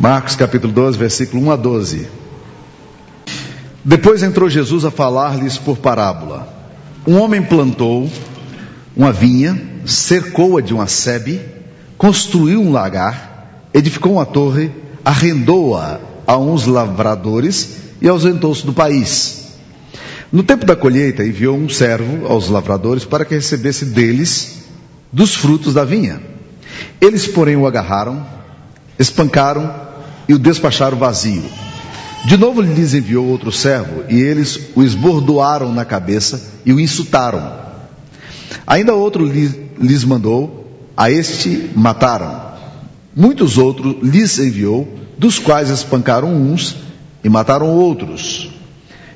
Marcos capítulo 12, versículo 1 a 12. Depois entrou Jesus a falar-lhes por parábola. Um homem plantou uma vinha, cercou-a de uma sebe, construiu um lagar, edificou uma torre, arrendou-a a uns lavradores e ausentou-se do país. No tempo da colheita, enviou um servo aos lavradores para que recebesse deles dos frutos da vinha. Eles, porém, o agarraram, espancaram e o despacharam vazio. De novo lhes enviou outro servo, e eles o esbordoaram na cabeça e o insultaram. Ainda outro lhes mandou, a este mataram. Muitos outros lhes enviou, dos quais espancaram uns e mataram outros.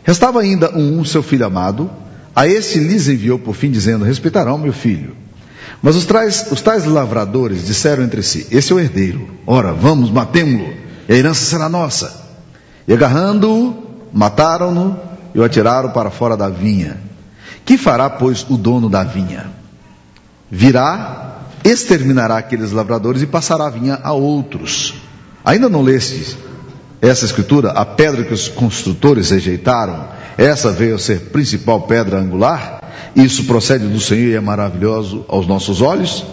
Restava ainda um, seu filho amado, a este lhes enviou por fim, dizendo: Respeitarão meu filho. Mas os tais, os tais lavradores disseram entre si: Esse é o herdeiro, ora, vamos, matemo-lo e a herança será nossa. E agarrando-o, mataram-no e o atiraram para fora da vinha. Que fará, pois, o dono da vinha? Virá, exterminará aqueles lavradores e passará a vinha a outros. Ainda não lestes essa escritura? A pedra que os construtores rejeitaram, essa veio a ser principal pedra angular? Isso procede do Senhor e é maravilhoso aos nossos olhos?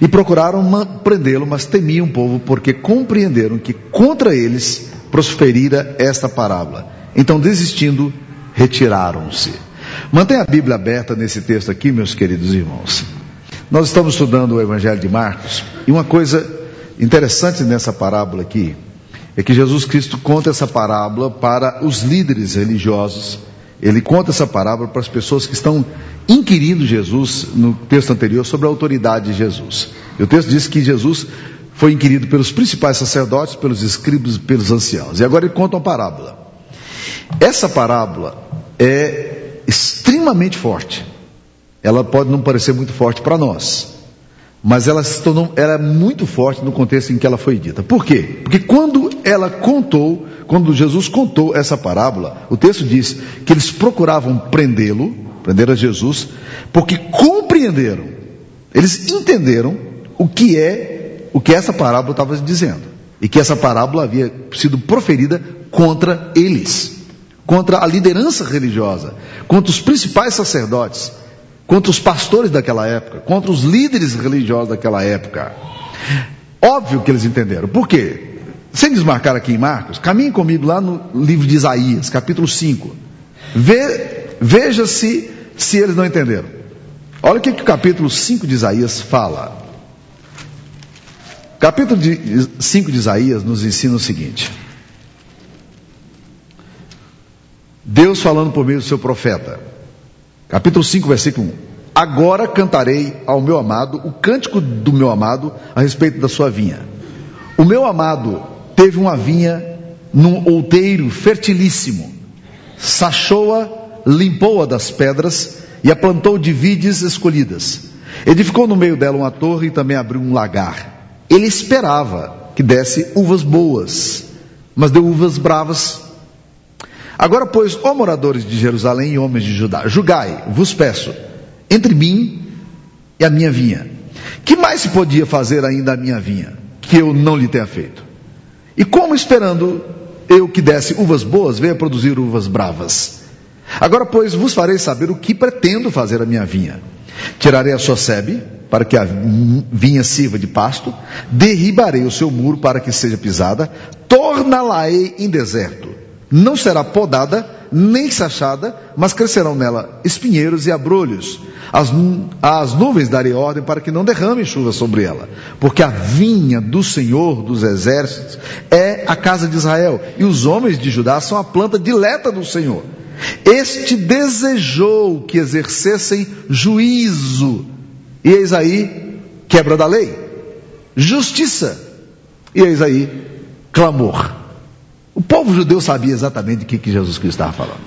E procuraram prendê-lo, mas temiam o povo, porque compreenderam que contra eles prosperira esta parábola. Então, desistindo, retiraram-se. Mantenha a Bíblia aberta nesse texto aqui, meus queridos irmãos. Nós estamos estudando o Evangelho de Marcos, e uma coisa interessante nessa parábola aqui é que Jesus Cristo conta essa parábola para os líderes religiosos ele conta essa parábola para as pessoas que estão inquirindo Jesus no texto anterior sobre a autoridade de Jesus. E o texto diz que Jesus foi inquirido pelos principais sacerdotes, pelos escribas e pelos anciãos. E agora ele conta uma parábola. Essa parábola é extremamente forte. Ela pode não parecer muito forte para nós, mas ela se tornou, ela é muito forte no contexto em que ela foi dita. Por quê? Porque quando ela contou quando Jesus contou essa parábola, o texto diz que eles procuravam prendê-lo, prender a Jesus, porque compreenderam, eles entenderam o que é, o que essa parábola estava dizendo. E que essa parábola havia sido proferida contra eles, contra a liderança religiosa, contra os principais sacerdotes, contra os pastores daquela época, contra os líderes religiosos daquela época. Óbvio que eles entenderam. Por quê? Sem desmarcar aqui em Marcos, caminhe comigo lá no livro de Isaías, capítulo 5. Ve, veja se, se eles não entenderam. Olha o que, que o capítulo 5 de Isaías fala. Capítulo 5 de Isaías nos ensina o seguinte: Deus falando por meio do seu profeta. Capítulo 5, versículo 1. Agora cantarei ao meu amado o cântico do meu amado a respeito da sua vinha. O meu amado teve uma vinha num outeiro fertilíssimo, sachou-a, limpou-a das pedras e a plantou de vides escolhidas. Edificou no meio dela uma torre e também abriu um lagar. Ele esperava que desse uvas boas, mas deu uvas bravas. Agora, pois, ó moradores de Jerusalém e homens de Judá, julgai, vos peço, entre mim e a minha vinha. Que mais se podia fazer ainda a minha vinha, que eu não lhe tenha feito? E como esperando eu que desse uvas boas, venha produzir uvas bravas? Agora, pois, vos farei saber o que pretendo fazer a minha vinha. Tirarei a sua sebe, para que a vinha sirva de pasto, derribarei o seu muro para que seja pisada, torná-la-ei em deserto. Não será podada, nem sachada, mas crescerão nela espinheiros e abrolhos. As, as nuvens darei ordem para que não derrame chuva sobre ela, porque a vinha do Senhor dos exércitos é a casa de Israel, e os homens de Judá são a planta dileta do Senhor. Este desejou que exercessem juízo, e eis aí quebra da lei, justiça, e eis aí clamor. O povo judeu sabia exatamente de que, que Jesus Cristo estava falando.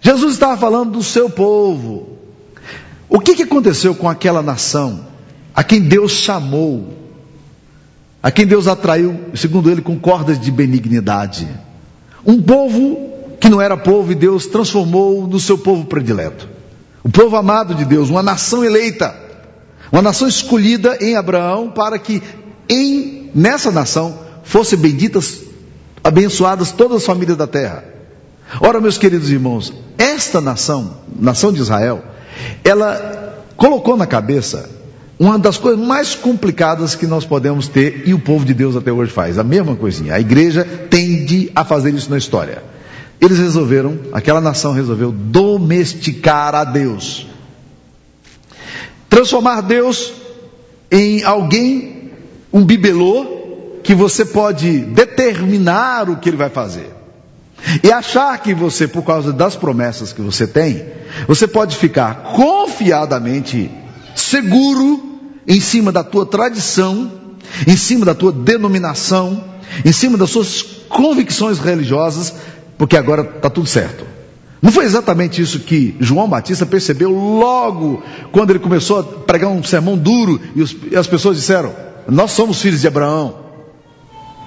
Jesus estava falando do seu povo. O que, que aconteceu com aquela nação a quem Deus chamou, a quem Deus atraiu, segundo ele, com cordas de benignidade? Um povo que não era povo e Deus transformou no seu povo predileto. O povo amado de Deus, uma nação eleita, uma nação escolhida em Abraão para que em nessa nação fossem benditas, abençoadas todas as famílias da terra. Ora, meus queridos irmãos, esta nação, nação de Israel, ela colocou na cabeça uma das coisas mais complicadas que nós podemos ter e o povo de Deus até hoje faz, a mesma coisinha. A igreja tende a fazer isso na história. Eles resolveram, aquela nação resolveu domesticar a Deus. Transformar Deus em alguém, um bibelô, que você pode determinar o que ele vai fazer. E achar que você, por causa das promessas que você tem, você pode ficar confiadamente seguro em cima da tua tradição, em cima da tua denominação, em cima das suas convicções religiosas, porque agora está tudo certo. Não foi exatamente isso que João Batista percebeu logo quando ele começou a pregar um sermão duro e, as pessoas disseram: Nós somos filhos de Abraão.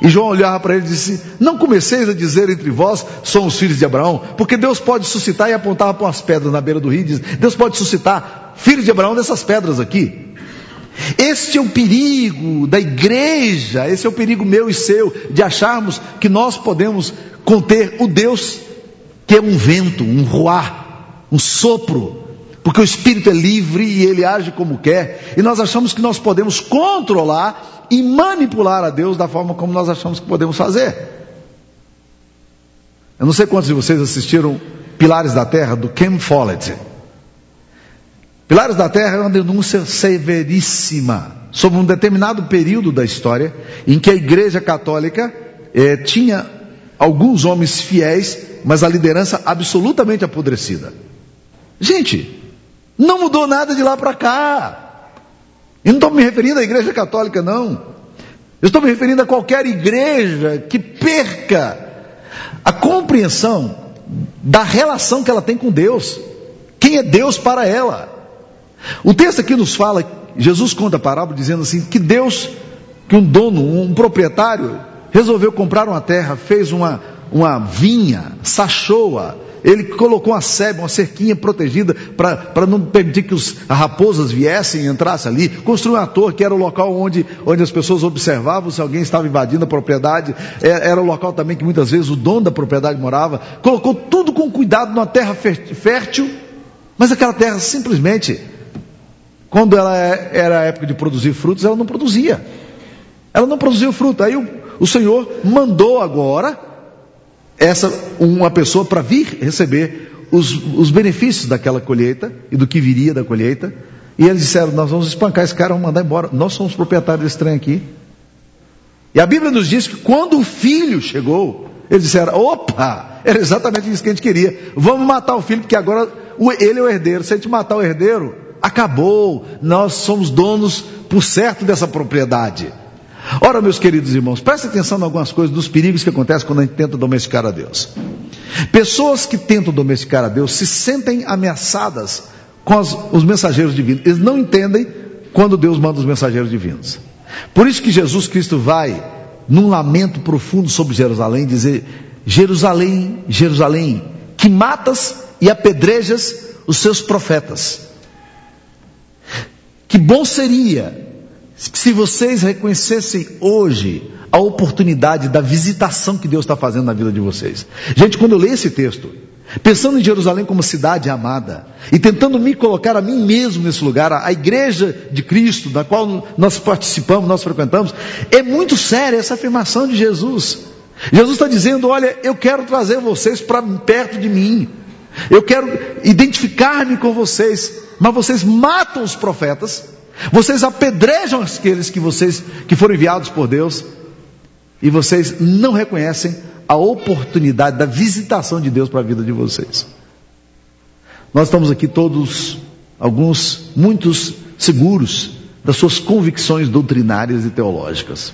E João olhava para ele e disse: Não comeceis a dizer entre vós, somos filhos de Abraão, porque Deus pode suscitar, e apontava para umas pedras na beira do rio, e diz: Deus pode suscitar filhos de Abraão dessas pedras aqui. Este é o perigo da igreja, esse é o perigo meu e seu, de acharmos que nós podemos conter o Deus que é um vento, um ruar, um sopro, porque o Espírito é livre e ele age como quer, e nós achamos que nós podemos controlar e manipular a Deus da forma como nós achamos que podemos fazer. Eu não sei quantos de vocês assistiram Pilares da Terra, do Ken Follett. Pilares da Terra é uma denúncia severíssima sobre um determinado período da história em que a Igreja Católica eh, tinha alguns homens fiéis, mas a liderança absolutamente apodrecida. Gente, não mudou nada de lá para cá. E não estou me referindo à igreja católica, não. Eu estou me referindo a qualquer igreja que perca a compreensão da relação que ela tem com Deus. Quem é Deus para ela? O texto aqui nos fala, Jesus conta a parábola dizendo assim, que Deus, que um dono, um proprietário, resolveu comprar uma terra, fez uma, uma vinha, sachou-a, ele colocou uma sebe, uma cerquinha protegida para não permitir que os raposas viessem e entrassem ali. Construiu uma torre que era o local onde, onde as pessoas observavam se alguém estava invadindo a propriedade. Era, é, era o local também que muitas vezes o dono da propriedade morava. Colocou tudo com cuidado numa terra fértil, mas aquela terra simplesmente, quando ela é, era a época de produzir frutos, ela não produzia. Ela não produziu fruto. Aí o, o Senhor mandou agora essa uma pessoa para vir receber os, os benefícios daquela colheita e do que viria da colheita. E eles disseram: Nós vamos espancar esse cara, vamos mandar embora. Nós somos proprietários desse trem aqui. E a Bíblia nos diz que quando o filho chegou, eles disseram: opa, era exatamente isso que a gente queria. Vamos matar o filho, porque agora ele é o herdeiro. Se a gente matar o herdeiro, acabou. Nós somos donos por certo dessa propriedade. Ora, meus queridos irmãos, preste atenção em algumas coisas dos perigos que acontecem quando a gente tenta domesticar a Deus. Pessoas que tentam domesticar a Deus se sentem ameaçadas com as, os mensageiros divinos. Eles não entendem quando Deus manda os mensageiros divinos. Por isso que Jesus Cristo vai, num lamento profundo sobre Jerusalém, dizer: Jerusalém, Jerusalém, que matas e apedrejas os seus profetas. Que bom seria se vocês reconhecessem hoje a oportunidade da visitação que Deus está fazendo na vida de vocês. Gente, quando eu leio esse texto, pensando em Jerusalém como cidade amada, e tentando me colocar a mim mesmo nesse lugar, a, a igreja de Cristo, da qual nós participamos, nós frequentamos, é muito séria essa afirmação de Jesus. Jesus está dizendo: Olha, eu quero trazer vocês para perto de mim, eu quero identificar-me com vocês, mas vocês matam os profetas vocês apedrejam aqueles que vocês que foram enviados por Deus e vocês não reconhecem a oportunidade da visitação de Deus para a vida de vocês. Nós estamos aqui todos, alguns, muitos seguros das suas convicções doutrinárias e teológicas.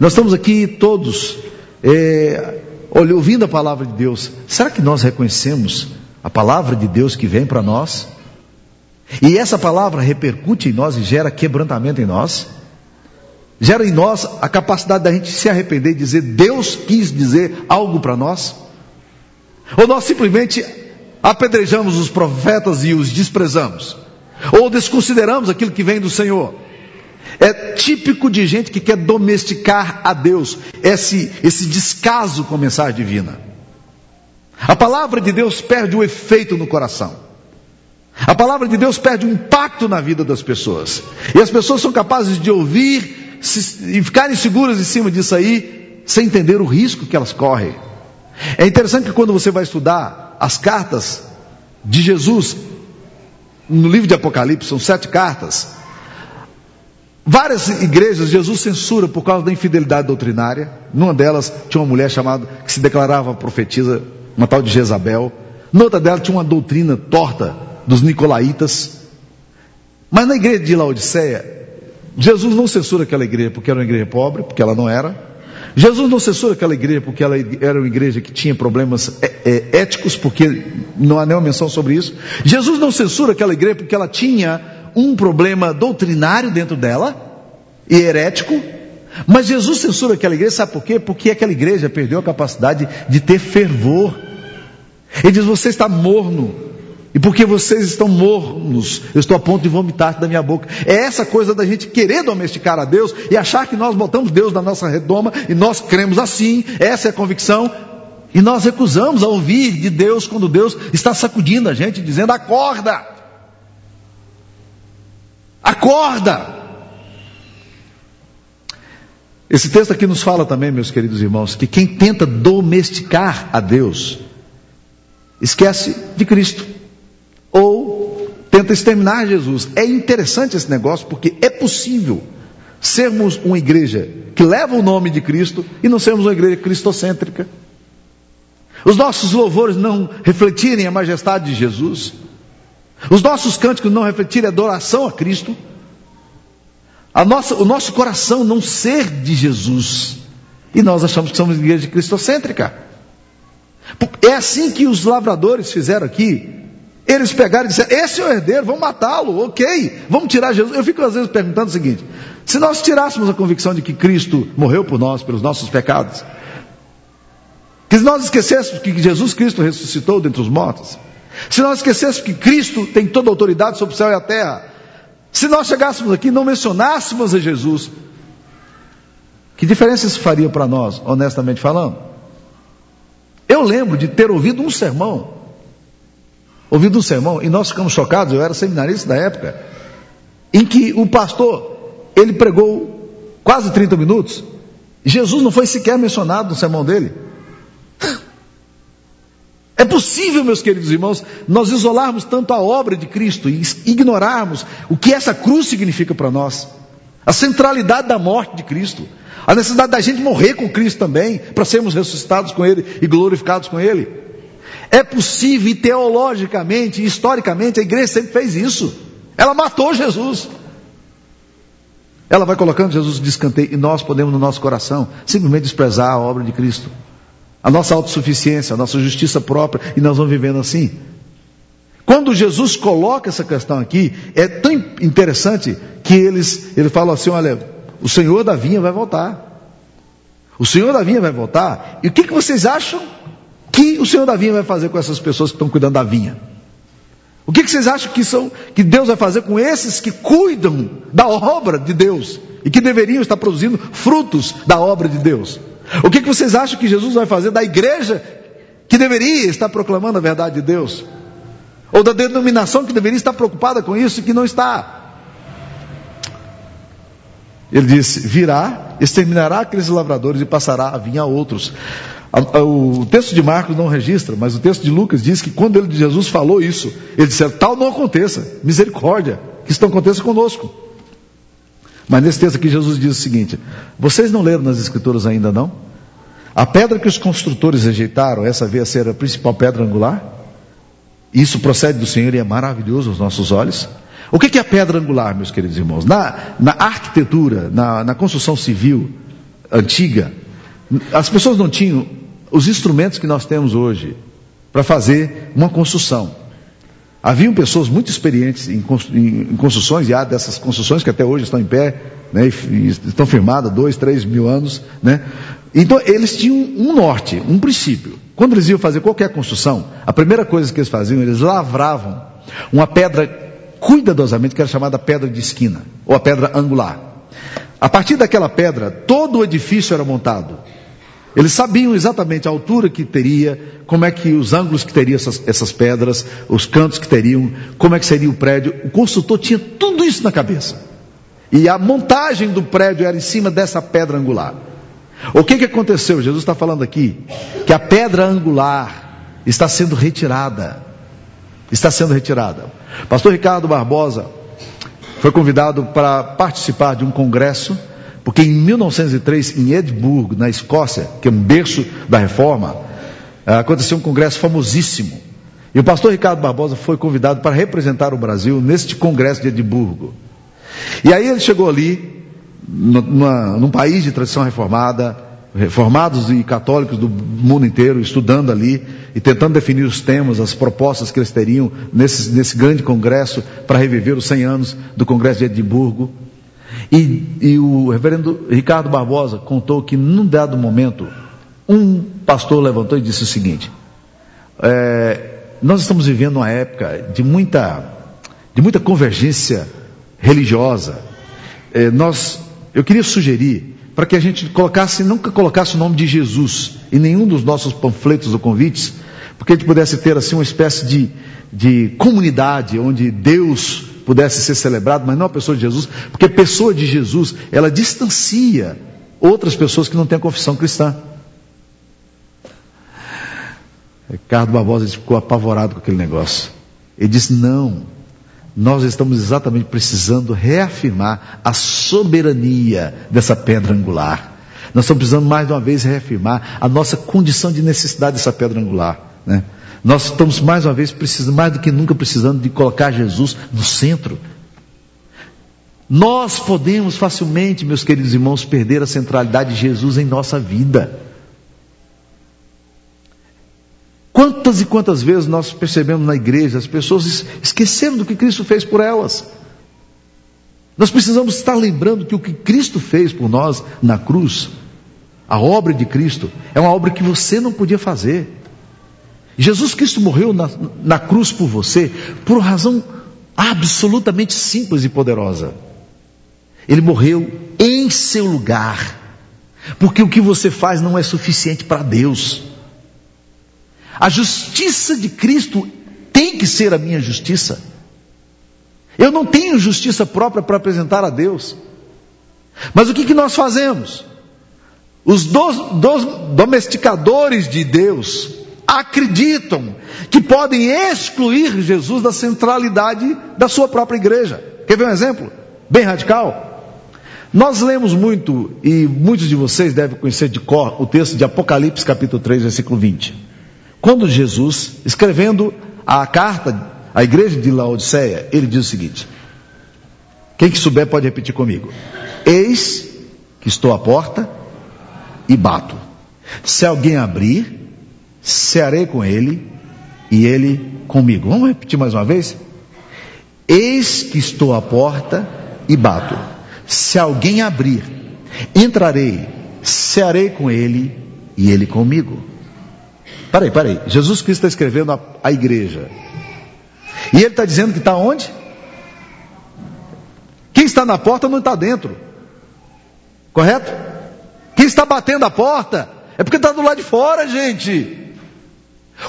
Nós estamos aqui todos é, ouvindo a palavra de Deus. Será que nós reconhecemos a palavra de Deus que vem para nós? E essa palavra repercute em nós e gera quebrantamento em nós. Gera em nós a capacidade da gente se arrepender e dizer: Deus quis dizer algo para nós. Ou nós simplesmente apedrejamos os profetas e os desprezamos. Ou desconsideramos aquilo que vem do Senhor. É típico de gente que quer domesticar a Deus, esse, esse descaso com a mensagem divina. A palavra de Deus perde o efeito no coração. A palavra de Deus perde o impacto na vida das pessoas. E as pessoas são capazes de ouvir se, e ficarem seguras em cima disso aí, sem entender o risco que elas correm. É interessante que quando você vai estudar as cartas de Jesus, no livro de Apocalipse, são sete cartas. Várias igrejas Jesus censura por causa da infidelidade doutrinária. Numa delas tinha uma mulher chamada que se declarava profetisa, uma tal de Jezabel. Noutra delas tinha uma doutrina torta dos nicolaítas. Mas na igreja de Laodiceia, Jesus não censura aquela igreja porque era uma igreja pobre, porque ela não era. Jesus não censura aquela igreja porque ela era uma igreja que tinha problemas é, é, éticos, porque não há nenhuma menção sobre isso. Jesus não censura aquela igreja porque ela tinha um problema doutrinário dentro dela, e herético. Mas Jesus censura aquela igreja, sabe por quê? Porque aquela igreja perdeu a capacidade de ter fervor. Ele diz: Você está morno, e porque vocês estão mornos, eu estou a ponto de vomitar da minha boca. É essa coisa da gente querer domesticar a Deus e achar que nós botamos Deus na nossa redoma e nós cremos assim, essa é a convicção. E nós recusamos a ouvir de Deus quando Deus está sacudindo a gente, dizendo: acorda, acorda. Esse texto aqui nos fala também, meus queridos irmãos, que quem tenta domesticar a Deus, esquece de Cristo tenta exterminar Jesus. É interessante esse negócio porque é possível sermos uma igreja que leva o nome de Cristo e não sermos uma igreja cristocêntrica. Os nossos louvores não refletirem a majestade de Jesus. Os nossos cânticos não refletirem a adoração a Cristo. A nossa, o nosso coração não ser de Jesus. E nós achamos que somos igreja cristocêntrica. É assim que os lavradores fizeram aqui. Eles pegaram e disseram: Esse é o herdeiro, vamos matá-lo, ok, vamos tirar Jesus. Eu fico às vezes perguntando o seguinte: se nós tirássemos a convicção de que Cristo morreu por nós, pelos nossos pecados, que nós esquecêssemos que Jesus Cristo ressuscitou dentre os mortos, se nós esquecêssemos que Cristo tem toda a autoridade sobre o céu e a terra, se nós chegássemos aqui e não mencionássemos a Jesus, que diferença isso faria para nós, honestamente falando? Eu lembro de ter ouvido um sermão ouvido um sermão, e nós ficamos chocados, eu era seminarista da época, em que o pastor, ele pregou quase 30 minutos, Jesus não foi sequer mencionado no sermão dele. É possível, meus queridos irmãos, nós isolarmos tanto a obra de Cristo e ignorarmos o que essa cruz significa para nós, a centralidade da morte de Cristo, a necessidade da gente morrer com Cristo também, para sermos ressuscitados com Ele e glorificados com Ele. É possível e teologicamente, historicamente, a igreja sempre fez isso. Ela matou Jesus. Ela vai colocando Jesus de escanteio e nós podemos, no nosso coração, simplesmente desprezar a obra de Cristo. A nossa autossuficiência, a nossa justiça própria, e nós vamos vivendo assim. Quando Jesus coloca essa questão aqui, é tão interessante que eles, ele fala assim: olha, o Senhor da vinha vai voltar. O Senhor da vinha vai voltar. E o que, que vocês acham que o Senhor da vinha vai fazer com essas pessoas que estão cuidando da vinha? O que, vocês acham que, são, que Deus vai fazer com esses que cuidam da obra de Deus e que deveriam estar produzindo frutos da obra de Deus? O que, que vocês acham que Jesus vai fazer da igreja que deveria estar proclamando a verdade de Deus? Ou da denominação que deveria estar preocupada com isso e que não está? Ele disse: virá, exterminará aqueles lavradores e passará a vinha a outros. O texto de Marcos não registra, mas o texto de Lucas diz que quando ele, Jesus falou isso, ele disse: tal não aconteça, misericórdia, que isso não aconteça conosco. Mas nesse texto aqui Jesus diz o seguinte: vocês não leram nas escrituras ainda não? A pedra que os construtores rejeitaram, essa veio a ser a principal pedra angular? Isso procede do Senhor e é maravilhoso aos nossos olhos. O que é a pedra angular, meus queridos irmãos? Na, na arquitetura, na, na construção civil antiga, as pessoas não tinham os instrumentos que nós temos hoje para fazer uma construção. Haviam pessoas muito experientes em, construções, e há dessas construções que até hoje estão em pé, né, estão firmadas dois, três mil anos. Né? Então, eles tinham um norte, um princípio. Quando eles iam fazer qualquer construção, a primeira coisa que eles faziam, eles lavravam uma pedra cuidadosamente, que era chamada pedra de esquina, ou a pedra angular. A partir daquela pedra, todo o edifício era montado. Eles sabiam exatamente a altura que teria, como é que os ângulos que teria essas, essas, pedras, os cantos que teriam, como é que seria o prédio. O construtor tinha tudo isso na cabeça. E a montagem do prédio era em cima dessa pedra angular. O que, que aconteceu? Jesus está falando aqui que a pedra angular está sendo retirada. Está sendo retirada. Pastor Ricardo Barbosa foi convidado para participar de um congresso porque em 1903, em Edimburgo, na Escócia, que é um berço da reforma, eh, aconteceu um congresso famosíssimo. E o pastor Ricardo Barbosa foi convidado para representar o Brasil neste congresso de Edimburgo. E aí ele chegou ali, numa, num país de tradição reformada, reformados e católicos do mundo inteiro, estudando ali e tentando definir os temas, as propostas que eles teriam nesse, nesse grande congresso para reviver os 100 anos do Congresso de Edimburgo. E, e o reverendo Ricardo Barbosa contou que num dado momento, um pastor levantou e disse o seguinte: é, nós estamos vivendo uma época de muita, de muita convergência religiosa. É, nós, eu queria sugerir para que a gente colocasse, nunca colocasse o nome de Jesus em nenhum dos nossos panfletos ou convites, porque a gente pudesse ter assim uma espécie de, de comunidade onde Deus pudesse ser celebrado, mas não a pessoa de Jesus, porque a pessoa de Jesus, ela distancia outras pessoas que não têm a confissão cristã. Ricardo Barbosa ficou apavorado com aquele negócio. Ele disse: não, nós estamos exatamente precisando reafirmar a soberania dessa pedra angular. Nós estamos precisando mais uma vez reafirmar a nossa condição de necessidade dessa pedra angular. Né? Nós estamos mais uma vez precisando, mais do que nunca precisando de colocar Jesus no centro. Nós podemos facilmente, meus queridos irmãos, perder a centralidade de Jesus em nossa vida. Quantas e quantas vezes nós percebemos na igreja as pessoas esquecendo do que Cristo fez por elas? Nós precisamos estar lembrando que o que Cristo fez por nós na cruz, a obra de Cristo, é uma obra que você não podia fazer. Jesus Cristo morreu na, na cruz por você por uma razão absolutamente simples e poderosa. Ele morreu em seu lugar, porque o que você faz não é suficiente para Deus. A justiça de Cristo tem que ser a minha justiça. Eu não tenho justiça própria para apresentar a Deus. Mas o que, que nós fazemos? Os dos, dos domesticadores de Deus, acreditam que podem excluir Jesus da centralidade da sua própria igreja. Quer ver um exemplo? Bem radical. Nós lemos muito, e muitos de vocês devem conhecer de cor, o texto de Apocalipse, capítulo 3, versículo 20. Quando Jesus, escrevendo a carta à igreja de Laodiceia, ele diz o seguinte: Quem que souber pode repetir comigo. Eis que estou à porta e bato. Se alguém abrir, cearei com ele e ele comigo. Vamos repetir mais uma vez? Eis que estou à porta e bato. Se alguém abrir, entrarei, cearei com ele e ele comigo. Peraí, peraí. Jesus Cristo está escrevendo a, a igreja. E ele está dizendo que está onde? Quem está na porta não está dentro. Correto? Quem está batendo a porta é porque está do lado de fora, gente.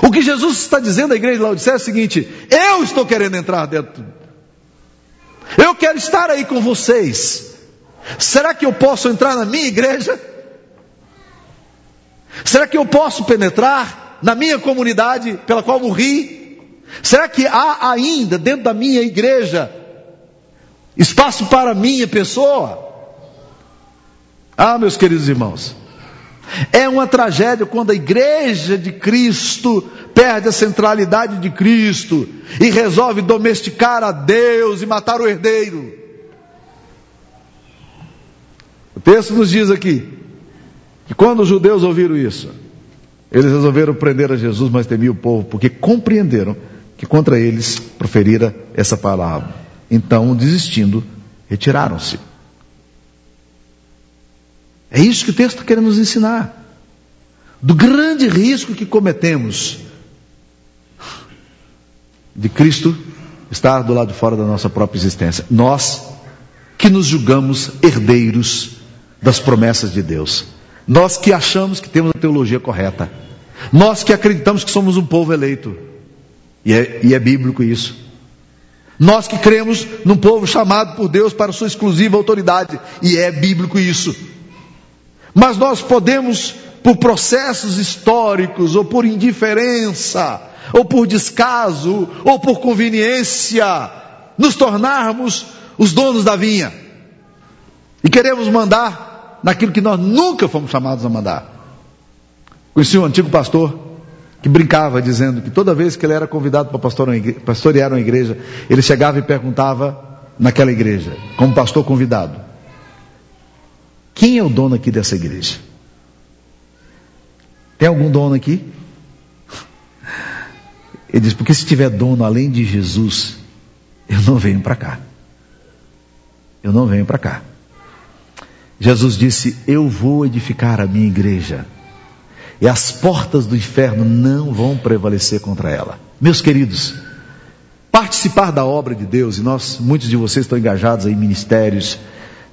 O que Jesus está dizendo à igreja de Laodicea é o seguinte: eu estou querendo entrar dentro. Eu quero estar aí com vocês. Será que eu posso entrar na minha igreja? Será que eu posso penetrar na minha comunidade pela qual morri? Será que há ainda dentro da minha igreja espaço para a minha pessoa? Ah, meus queridos irmãos, é uma tragédia quando a igreja de Cristo perde a centralidade de Cristo e resolve domesticar a Deus e matar o herdeiro. O texto nos diz aqui que quando os judeus ouviram isso, eles resolveram prender a Jesus, mas temiam o povo, porque compreenderam que contra eles proferira essa palavra. Então, desistindo, retiraram-se. É isso que o texto querendo nos ensinar. Do grande risco que cometemos de Cristo estar do lado de fora da nossa própria existência. Nós que nos julgamos herdeiros das promessas de Deus. Nós que achamos que temos a teologia correta. Nós que acreditamos que somos um povo eleito. E é, e é bíblico isso. Nós que cremos num povo chamado por Deus para sua exclusiva autoridade. E é bíblico isso. Mas nós podemos, por processos históricos, ou por indiferença, ou por descaso, ou por conveniência, nos tornarmos os donos da vinha. E queremos mandar naquilo que nós nunca fomos chamados a mandar. Conheci um antigo pastor que brincava dizendo que toda vez que ele era convidado para pastorear uma igreja, ele chegava e perguntava naquela igreja, como pastor convidado: Quem é o dono aqui dessa igreja? Tem algum dono aqui? Ele diz: Porque se tiver dono além de Jesus, eu não venho para cá. Eu não venho para cá. Jesus disse: Eu vou edificar a minha igreja, e as portas do inferno não vão prevalecer contra ela. Meus queridos, participar da obra de Deus, e nós, muitos de vocês estão engajados em ministérios,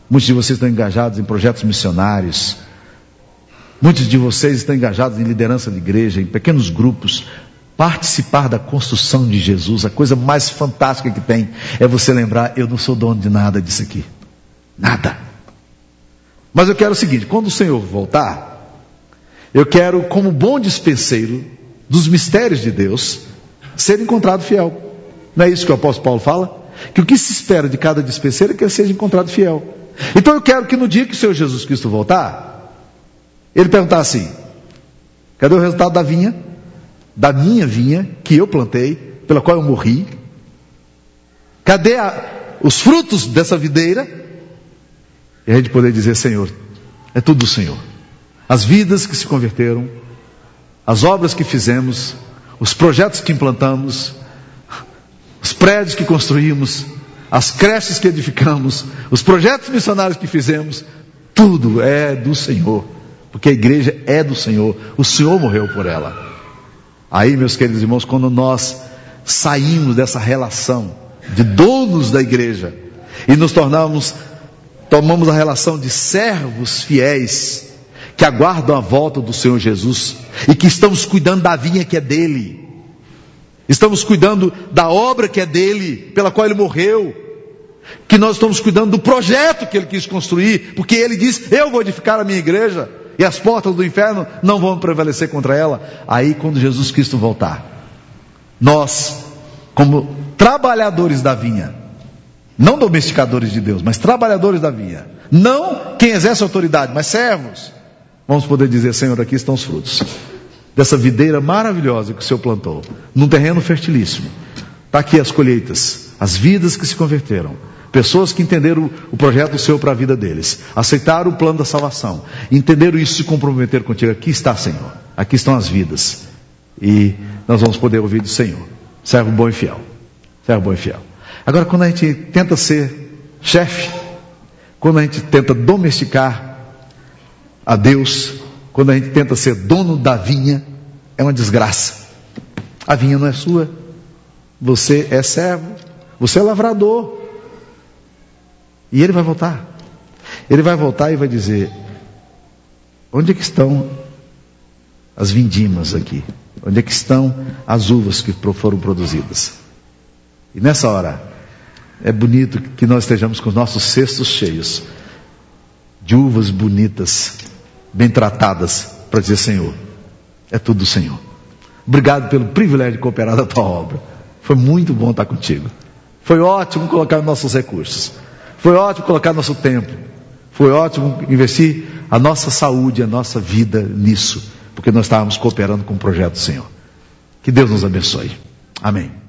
muitos de vocês estão engajados em projetos missionários, muitos de vocês estão engajados em liderança de igreja, em pequenos grupos. Participar da construção de Jesus, a coisa mais fantástica que tem é você lembrar: eu não sou dono de nada disso aqui. Nada. Mas eu quero o seguinte: quando o Senhor voltar, eu quero, como bom dispenseiro dos mistérios de Deus, ser encontrado fiel. Não é isso que o apóstolo Paulo fala? Que o que se espera de cada dispenseiro é que ele seja encontrado fiel. Então eu quero que no dia que o Senhor Jesus Cristo voltar, ele perguntar assim: cadê o resultado da vinha? Da minha vinha que eu plantei, pela qual eu morri? Cadê a, os frutos dessa videira? E a gente poder dizer: Senhor, é tudo do Senhor. As vidas que se converteram, as obras que fizemos, os projetos que implantamos, os prédios que construímos, as creches que edificamos, os projetos missionários que fizemos, tudo é do Senhor, porque a igreja é do Senhor, o Senhor morreu por ela. Aí, meus queridos irmãos, quando nós saímos dessa relação de donos da igreja e nos tornamos tomamos a relação de servos fiéis que aguardam a volta do Senhor Jesus e que estamos cuidando da vinha que é dele, estamos cuidando da obra que é dele, pela qual ele morreu, que nós estamos cuidando do projeto que ele quis construir, porque ele diz: Eu vou edificar a minha igreja e as portas do inferno não vão prevalecer contra ela. Aí, quando Jesus Cristo voltar, nós, como trabalhadores da vinha, não domesticadores de Deus, mas trabalhadores da vinha. Não quem exerce autoridade, mas servos. Vamos poder dizer, Senhor, aqui estão os frutos dessa videira maravilhosa que o Senhor plantou, num terreno fertilíssimo. Está aqui as colheitas, as vidas que se converteram, pessoas que entenderam o projeto do Senhor para a vida deles, aceitaram o plano da salvação, entenderam isso e se comprometeram contigo. Aqui está, Senhor, aqui estão as vidas. E nós vamos poder ouvir do Senhor, servo bom e fiel, servo bom e fiel. Agora, quando a gente tenta ser chefe, quando a gente tenta domesticar a Deus, quando a gente tenta ser dono da vinha, é uma desgraça. A vinha não é sua, você é servo, você é lavrador. E ele vai voltar. Ele vai voltar e vai dizer: onde é que estão as vindimas aqui? Onde é que estão as uvas que foram produzidas? E nessa hora, é bonito que nós estejamos com os nossos cestos cheios de uvas bonitas, bem tratadas, para dizer: Senhor, é tudo do Senhor. Obrigado pelo privilégio de cooperar da tua obra. Foi muito bom estar contigo. Foi ótimo colocar nossos recursos. Foi ótimo colocar nosso tempo. Foi ótimo investir a nossa saúde, a nossa vida nisso, porque nós estávamos cooperando com o projeto do Senhor. Que Deus nos abençoe. Amém.